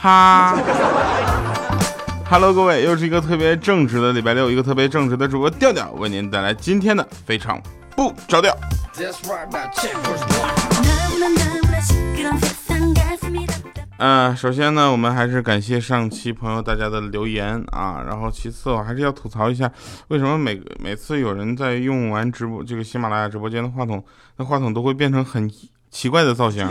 哈哈。Hello，各位，又是一个特别正直的礼拜六，一个特别正直的主播调调为您带来今天的非常不着调。嗯，首先呢，我们还是感谢上期朋友大家的留言啊，然后其次我还是要吐槽一下，为什么每每次有人在用完直播这个喜马拉雅直播间的话筒，那话筒都会变成很奇怪的造型？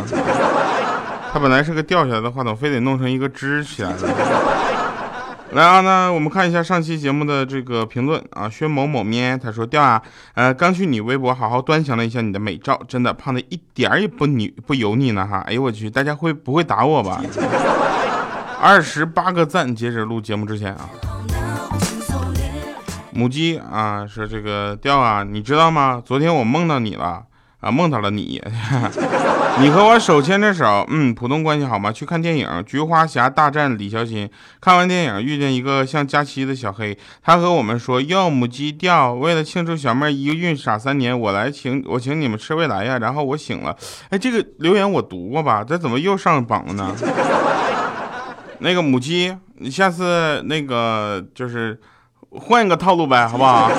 它本来是个掉下来的话筒，非得弄成一个支起来的。来啊，那我们看一下上期节目的这个评论啊，薛某某咩，他说掉啊，呃，刚去你微博好好端详了一下你的美照，真的胖的一点儿也不腻不油腻呢哈，哎呦我去，大家会不会打我吧？二十八个赞，截止录节目之前啊。母鸡啊，说这个掉啊，你知道吗？昨天我梦到你了。啊，梦到了你，你和我手牵着手，嗯，普通关系好吗？去看电影《菊花侠大战李小新》，看完电影遇见一个像佳期的小黑，他和我们说要母鸡钓，为了庆祝小妹一孕傻三年，我来请我请你们吃未来呀。然后我醒了，哎，这个留言我读过吧？这怎么又上榜了呢？那个母鸡，你下次那个就是换一个套路呗，好不好？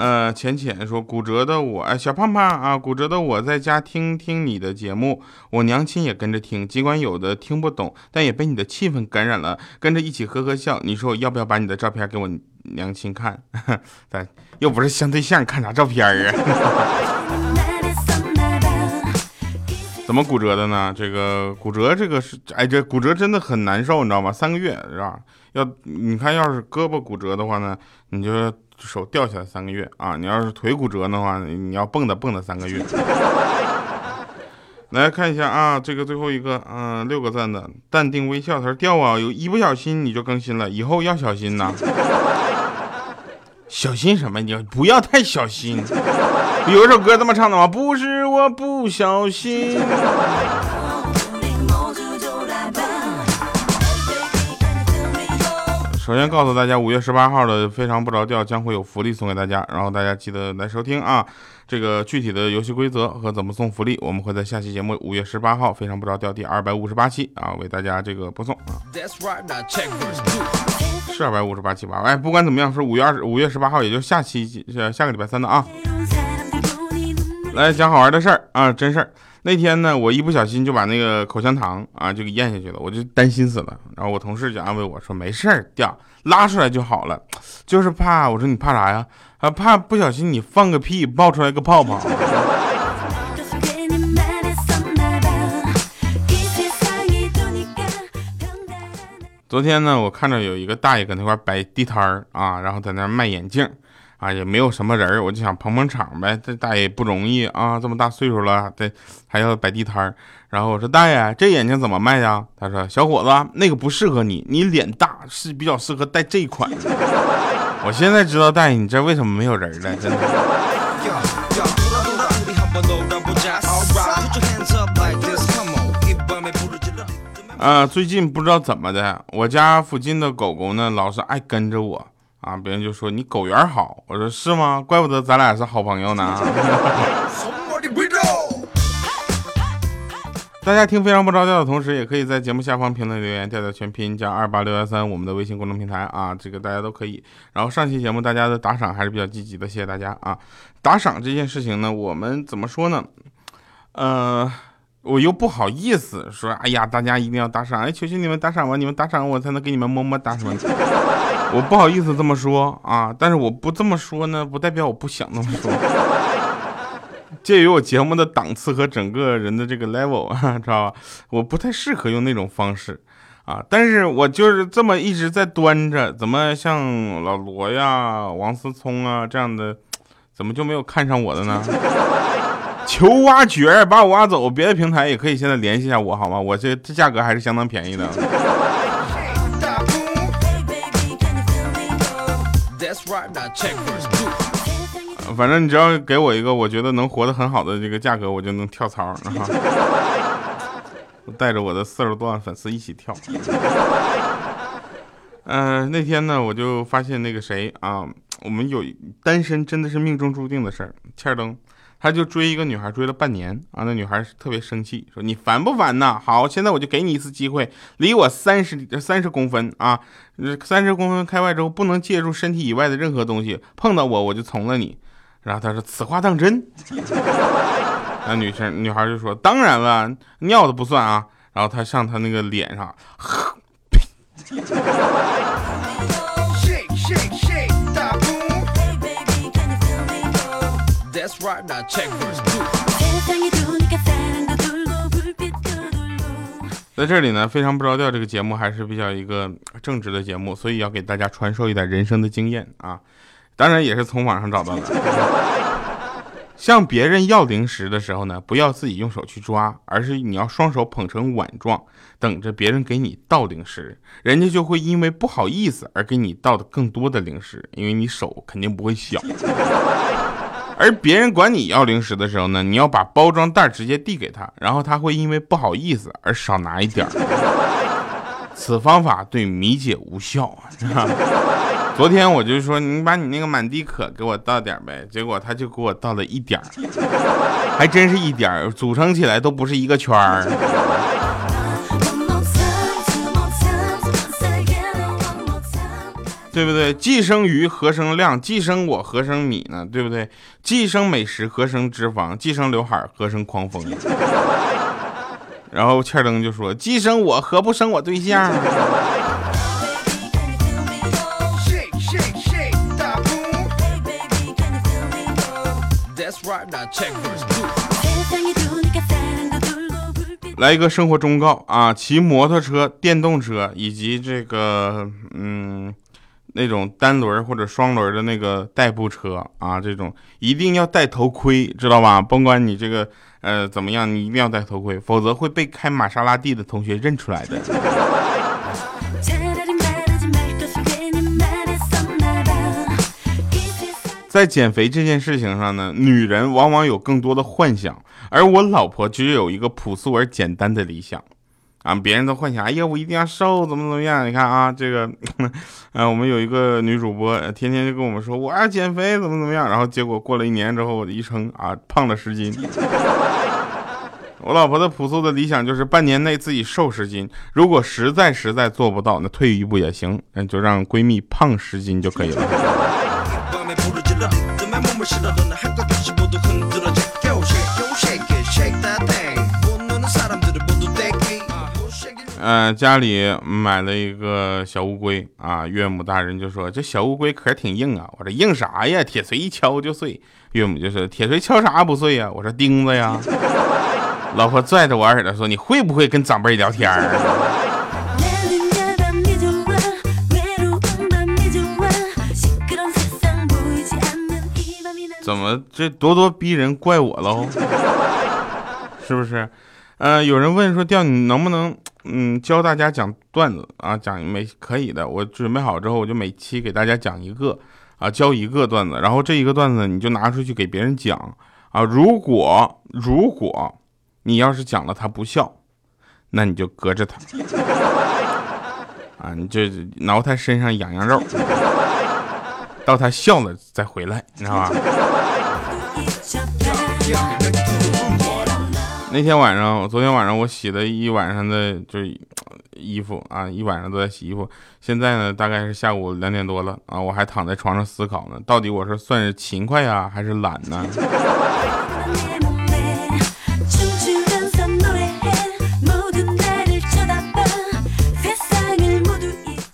呃，浅浅说骨折的我，哎，小胖胖啊，骨折的我在家听听你的节目，我娘亲也跟着听，尽管有的听不懂，但也被你的气氛感染了，跟着一起呵呵笑。你说我要不要把你的照片给我娘亲看？咱又不是相对象，看啥照片啊？怎么骨折的呢？这个骨折，这个是，哎，这骨折真的很难受，你知道吗？三个月是吧？要你看，要是胳膊骨折的话呢，你就。手掉下来三个月啊！你要是腿骨折的话，你要蹦跶蹦跶三个月。来看一下啊，这个最后一个，嗯，六个赞的淡定微笑，他说掉啊，有一不小心你就更新了，以后要小心呐。小心什么？你要不要太小心。有一首歌这么唱的吗？不是我不小心。首先告诉大家，五月十八号的非常不着调将会有福利送给大家，然后大家记得来收听啊。这个具体的游戏规则和怎么送福利，我们会在下期节目五月十八号非常不着调第二百五十八期啊为大家这个播送啊。是二百五十八期吧？哎，不管怎么样，是五月二十五月十八号，也就下期下个礼拜三的啊。来讲好玩的事儿啊，真事儿。那天呢，我一不小心就把那个口香糖啊就给咽下去了，我就担心死了。然后我同事就安慰我说：“没事儿，掉拉出来就好了，就是怕。”我说：“你怕啥呀？啊，怕不小心你放个屁爆出来个泡泡。”昨天呢，我看着有一个大爷搁那块摆地摊儿啊，然后在那卖眼镜。啊，也没有什么人我就想捧捧场呗。这大爷不容易啊，这么大岁数了，这还要摆地摊儿然后我说大爷，这眼镜怎么卖呀？他说小伙子，那个不适合你，你脸大，是比较适合戴这款。我现在知道大爷，你这为什么没有人了？真的。啊，最近不知道怎么的，我家附近的狗狗呢，老是爱跟着我。啊！别人就说你狗缘好，我说是吗？怪不得咱俩是好朋友呢。大家听非常不着调的同时，也可以在节目下方评论留言，调调全拼加二八六幺三，我们的微信公众平台啊，这个大家都可以。然后上期节目大家的打赏还是比较积极的，谢谢大家啊！打赏这件事情呢，我们怎么说呢？呃，我又不好意思说，哎呀，大家一定要打赏，哎，求求你们打赏吧，你们打赏我才能给你们么么哒什么的。我不好意思这么说啊，但是我不这么说呢，不代表我不想这么说。介于我节目的档次和整个人的这个 level 啊，知道吧？我不太适合用那种方式啊，但是我就是这么一直在端着，怎么像老罗呀、王思聪啊这样的，怎么就没有看上我的呢？求挖掘，把我挖走，别的平台也可以现在联系一下我好吗？我这这价格还是相当便宜的。反正你只要给我一个我觉得能活得很好的这个价格，我就能跳槽。带着我的四十多万粉丝一起跳。嗯，那天呢，我就发现那个谁啊，我们有单身真的是命中注定的事儿。欠儿灯，他就追一个女孩，追了半年啊。那女孩特别生气，说：“你烦不烦呐？好，现在我就给你一次机会，离我三十三十公分啊，三十公分开外之后不能借助身体以外的任何东西，碰到我我就从了你。”然后他说：“此话当真？” 那女生女孩就说：“当然了，尿的不算啊。”然后他上他那个脸上，在这里呢，非常不着调。这个节目还是比较一个正直的节目，所以要给大家传授一点人生的经验啊。当然也是从网上找到的。向别人要零食的时候呢，不要自己用手去抓，而是你要双手捧成碗状，等着别人给你倒零食。人家就会因为不好意思而给你倒的更多的零食，因为你手肯定不会小。而别人管你要零食的时候呢，你要把包装袋直接递给他，然后他会因为不好意思而少拿一点儿此方法对米姐无效。昨天我就说你把你那个满地可给我倒点呗，结果他就给我倒了一点还真是一点组成起来都不是一个圈儿。对不对？既生瑜，何生亮？既生我，何生米呢？对不对？既生美食，何生脂肪？既生刘海，何生狂风？然后欠灯就说：既生我，何不生我对象？来一个生活忠告啊！骑摩托车、电动车以及这个，嗯。那种单轮或者双轮的那个代步车啊，这种一定要戴头盔，知道吧？甭管你这个呃怎么样，你一定要戴头盔，否则会被开玛莎拉蒂的同学认出来的。在减肥这件事情上呢，女人往往有更多的幻想，而我老婆只有一个朴素而简单的理想。啊！别人都幻想，哎呀，我一定要瘦，怎么怎么样？你看啊，这个，呃，我们有一个女主播，天天就跟我们说我要减肥，怎么怎么样？然后结果过了一年之后，我一称啊，胖了十斤。我老婆的朴素的理想就是半年内自己瘦十斤，如果实在实在做不到，那退一步也行，那就让闺蜜胖十斤就可以了。嗯，家里买了一个小乌龟啊，岳母大人就说这小乌龟壳挺硬啊，我说硬啥呀？铁锤一敲就碎。岳母就说铁锤敲啥不碎呀？我说钉子呀。老婆拽着我耳朵说你会不会跟长辈聊天？啊 怎么这咄咄逼人怪我喽？是不是？呃，有人问说调你能不能？嗯，教大家讲段子啊，讲每可以的。我准备好之后，我就每期给大家讲一个啊，教一个段子。然后这一个段子你就拿出去给别人讲啊。如果如果你要是讲了他不笑，那你就隔着他啊，你就挠他身上痒痒肉，到他笑了再回来，你知道吧？那天晚上，昨天晚上我洗了一晚上的就是衣服啊，一晚上都在洗衣服。现在呢，大概是下午两点多了啊，我还躺在床上思考呢，到底我是算是勤快呀，还是懒呢？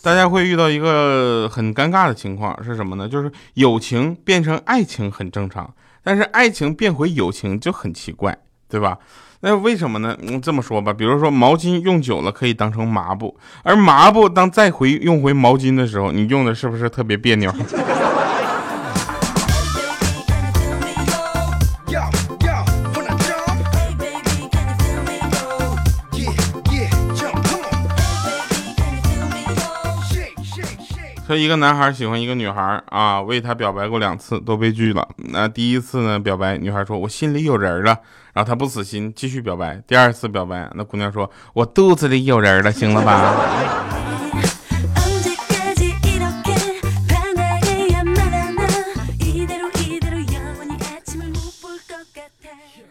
大家会遇到一个很尴尬的情况是什么呢？就是友情变成爱情很正常，但是爱情变回友情就很奇怪，对吧？那为什么呢？嗯，这么说吧，比如说毛巾用久了可以当成抹布，而抹布当再回用回毛巾的时候，你用的是不是特别别扭？说一个男孩喜欢一个女孩啊，为她表白过两次，都被拒了。那第一次呢，表白女孩说：“我心里有人了。”然后他不死心，继续表白。第二次表白，那姑娘说：“我肚子里有人了，行了吧？”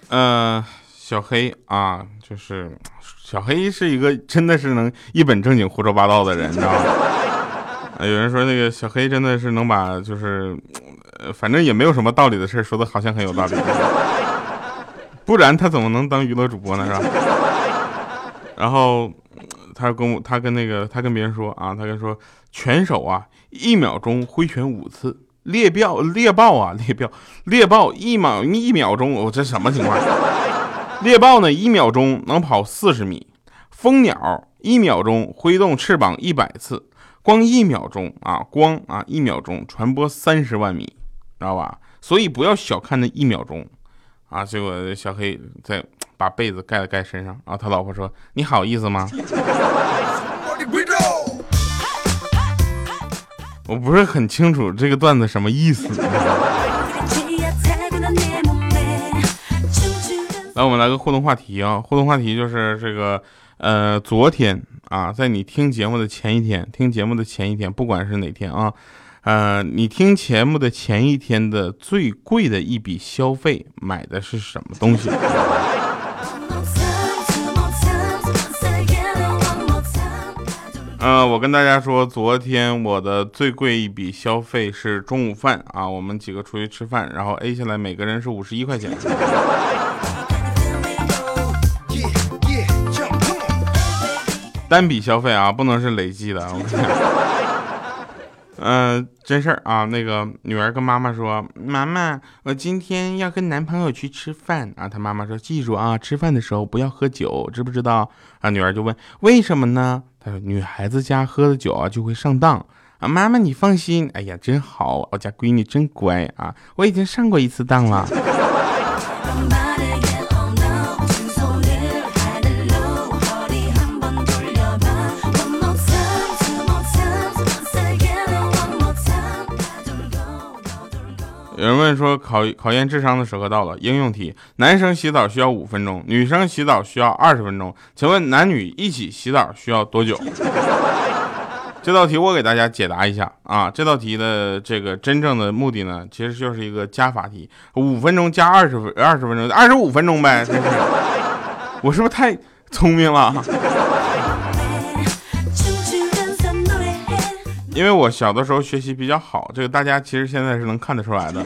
呃，小黑啊，就是小黑是一个真的是能一本正经胡说八道的人，你知道吗？啊有人说那个小黑真的是能把就是，呃，反正也没有什么道理的事说的好像很有道理，不然他怎么能当娱乐主播呢？是吧？然后他跟我，他跟那个他跟别人说啊，他跟说拳手啊，一秒钟挥拳五次。猎豹，猎豹啊，猎豹，猎豹一秒一秒钟，我这什么情况？猎豹呢，一秒钟能跑四十米。蜂鸟一秒钟挥动翅膀一百次，光一秒钟啊，光啊一秒钟传播三十万米，知道吧？所以不要小看那一秒钟啊。结果小黑在把被子盖了盖身上，然后他老婆说：“你好意思吗？” 我不是很清楚这个段子什么意思。来，我们来个互动话题啊！互动话题就是这个，呃，昨天啊，在你听节目的前一天，听节目的前一天，不管是哪天啊，呃，你听节目的前一天的最贵的一笔消费买的是什么东西？呃，我跟大家说，昨天我的最贵一笔消费是中午饭啊，我们几个出去吃饭，然后 A 下来每个人是五十一块钱。单笔消费啊，不能是累计的。嗯，真事儿啊，那个女儿跟妈妈说：“妈妈，我今天要跟男朋友去吃饭啊。”她妈妈说：“记住啊，吃饭的时候不要喝酒，知不知道？”啊，女儿就问：“为什么呢？”她说：“女孩子家喝了酒啊就会上当啊。”妈妈你放心，哎呀，真好，我家闺女真乖啊，我已经上过一次当了。人问说考考验智商的时刻到了，应用题：男生洗澡需要五分钟，女生洗澡需要二十分钟，请问男女一起洗澡需要多久？这道题我给大家解答一下啊，这道题的这个真正的目的呢，其实就是一个加法题，五分钟加二十分二十分钟，二十五分钟呗，真是，我是不是太聪明了？因为我小的时候学习比较好，这个大家其实现在是能看得出来的。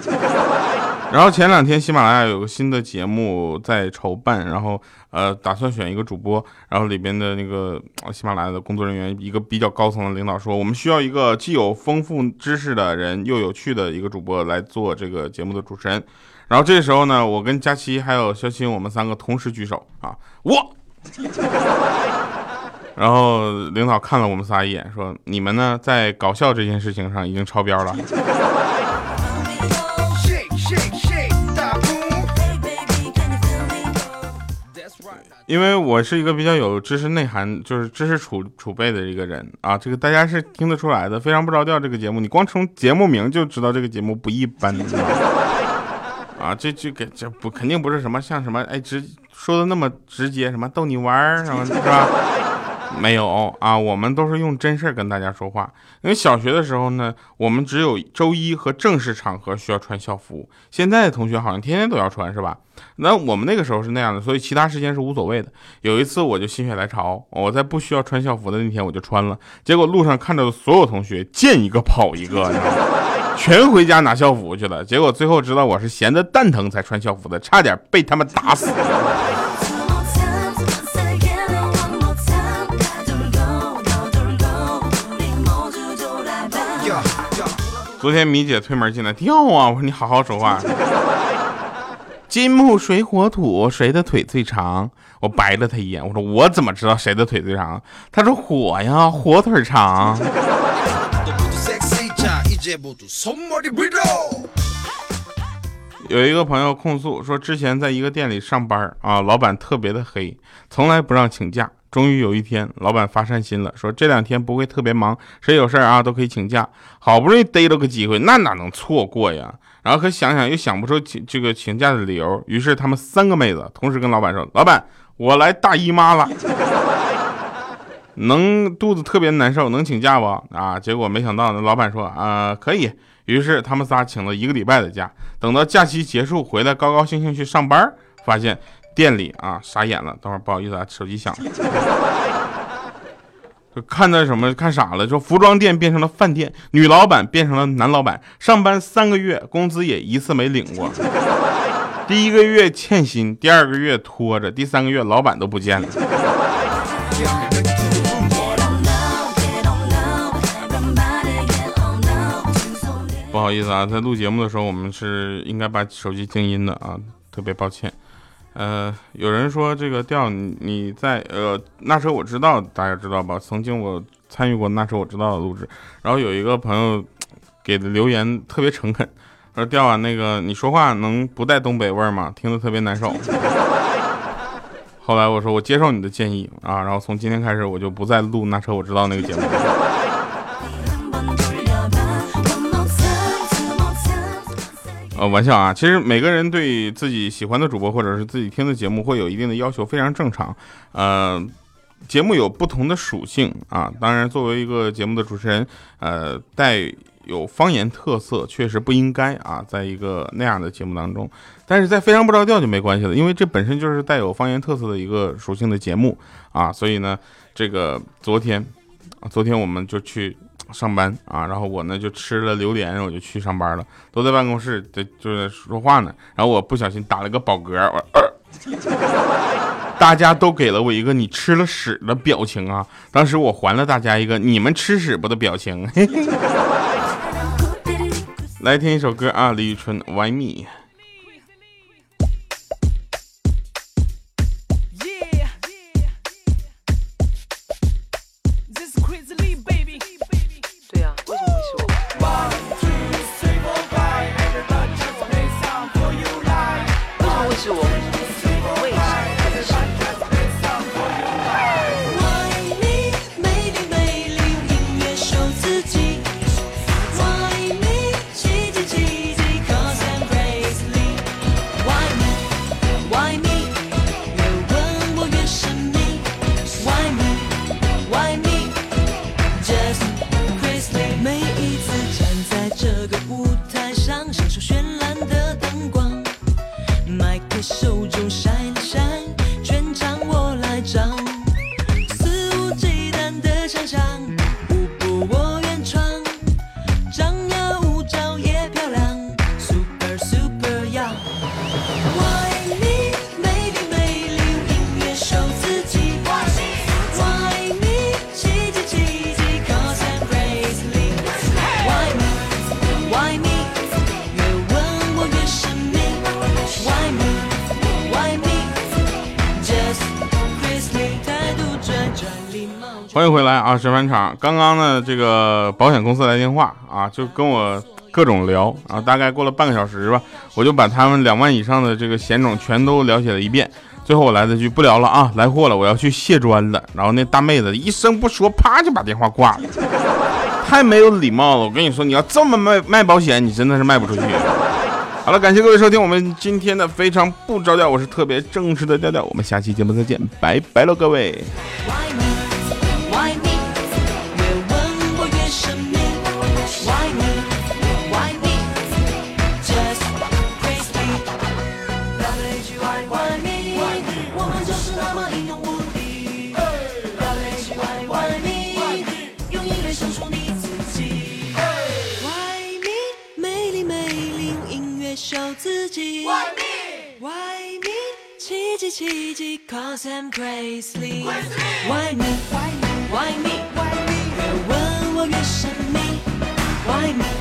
然后前两天喜马拉雅有个新的节目在筹办，然后呃打算选一个主播，然后里边的那个喜马拉雅的工作人员一个比较高层的领导说，我们需要一个既有丰富知识的人又有趣的一个主播来做这个节目的主持人。然后这时候呢，我跟佳琪还有肖青，我们三个同时举手啊，我。然后领导看了我们仨一眼，说：“你们呢，在搞笑这件事情上已经超标了。”因为我是一个比较有知识内涵，就是知识储储备的一个人啊，这个大家是听得出来的。非常不着调这个节目，你光从节目名就知道这个节目不一般 啊！这这个这不肯定不是什么像什么哎直说的那么直接，什么逗你玩儿什么是吧？没有啊，我们都是用真事儿跟大家说话。因为小学的时候呢，我们只有周一和正式场合需要穿校服。现在的同学好像天天都要穿，是吧？那我们那个时候是那样的，所以其他时间是无所谓的。有一次我就心血来潮，我在不需要穿校服的那天我就穿了，结果路上看到的所有同学见一个跑一个，全回家拿校服去了。结果最后知道我是闲的蛋疼才穿校服的，差点被他们打死。昨天米姐推门进来，掉啊！我说你好好说话。金木水火土，谁的腿最长？我白了他一眼，我说我怎么知道谁的腿最长？他说火呀，火腿长。有一个朋友控诉说，之前在一个店里上班啊，老板特别的黑，从来不让请假。终于有一天，老板发善心了，说这两天不会特别忙，谁有事儿啊都可以请假。好不容易逮到个机会，那哪能错过呀？然后可想想又想不出请这个请假的理由，于是他们三个妹子同时跟老板说：“老板，我来大姨妈了，能肚子特别难受，能请假不？”啊，结果没想到，那老板说：“啊，可以。”于是他们仨请了一个礼拜的假，等到假期结束回来，高高兴兴去上班。发现店里啊傻眼了，等会儿不好意思啊，手机响了。就看到什么看傻了，说服装店变成了饭店，女老板变成了男老板，上班三个月工资也一次没领过，第一个月欠薪，第二个月拖着，第三个月老板都不见了。不好意思啊，在录节目的时候，我们是应该把手机静音的啊，特别抱歉。呃，有人说这个调你你在呃那车我知道，大家知道吧？曾经我参与过那车我知道的录制，然后有一个朋友给的留言特别诚恳，说调啊，那个你说话能不带东北味儿吗？听得特别难受。后来我说我接受你的建议啊，然后从今天开始我就不再录那车我知道那个节目。呃，玩笑啊，其实每个人对自己喜欢的主播或者是自己听的节目会有一定的要求，非常正常。呃，节目有不同的属性啊，当然作为一个节目的主持人，呃，带有方言特色确实不应该啊，在一个那样的节目当中。但是在非常不着调就没关系了，因为这本身就是带有方言特色的一个属性的节目啊，所以呢，这个昨天，昨天我们就去。上班啊，然后我呢就吃了榴莲，我就去上班了。都在办公室，在就在说话呢。然后我不小心打了个饱嗝，我大家都给了我一个你吃了屎的表情啊。当时我还了大家一个你们吃屎不的表情。嘿 嘿来听一首歌啊，李宇春《Why Me》。刚刚呢，这个保险公司来电话啊，就跟我各种聊啊，大概过了半个小时吧，我就把他们两万以上的这个险种全都了解了一遍。最后我来了句不聊了啊，来货了，我要去卸砖了。然后那大妹子一声不说，啪就把电话挂了，太没有礼貌了。我跟你说，你要这么卖卖保险，你真的是卖不出去。好了，感谢各位收听我们今天的非常不着调，我是特别正式的调调。我们下期节目再见，拜拜喽，各位。奇迹奇迹，cause I'm crazy Why me?。Why me？Why me？越问我越神秘。Why me？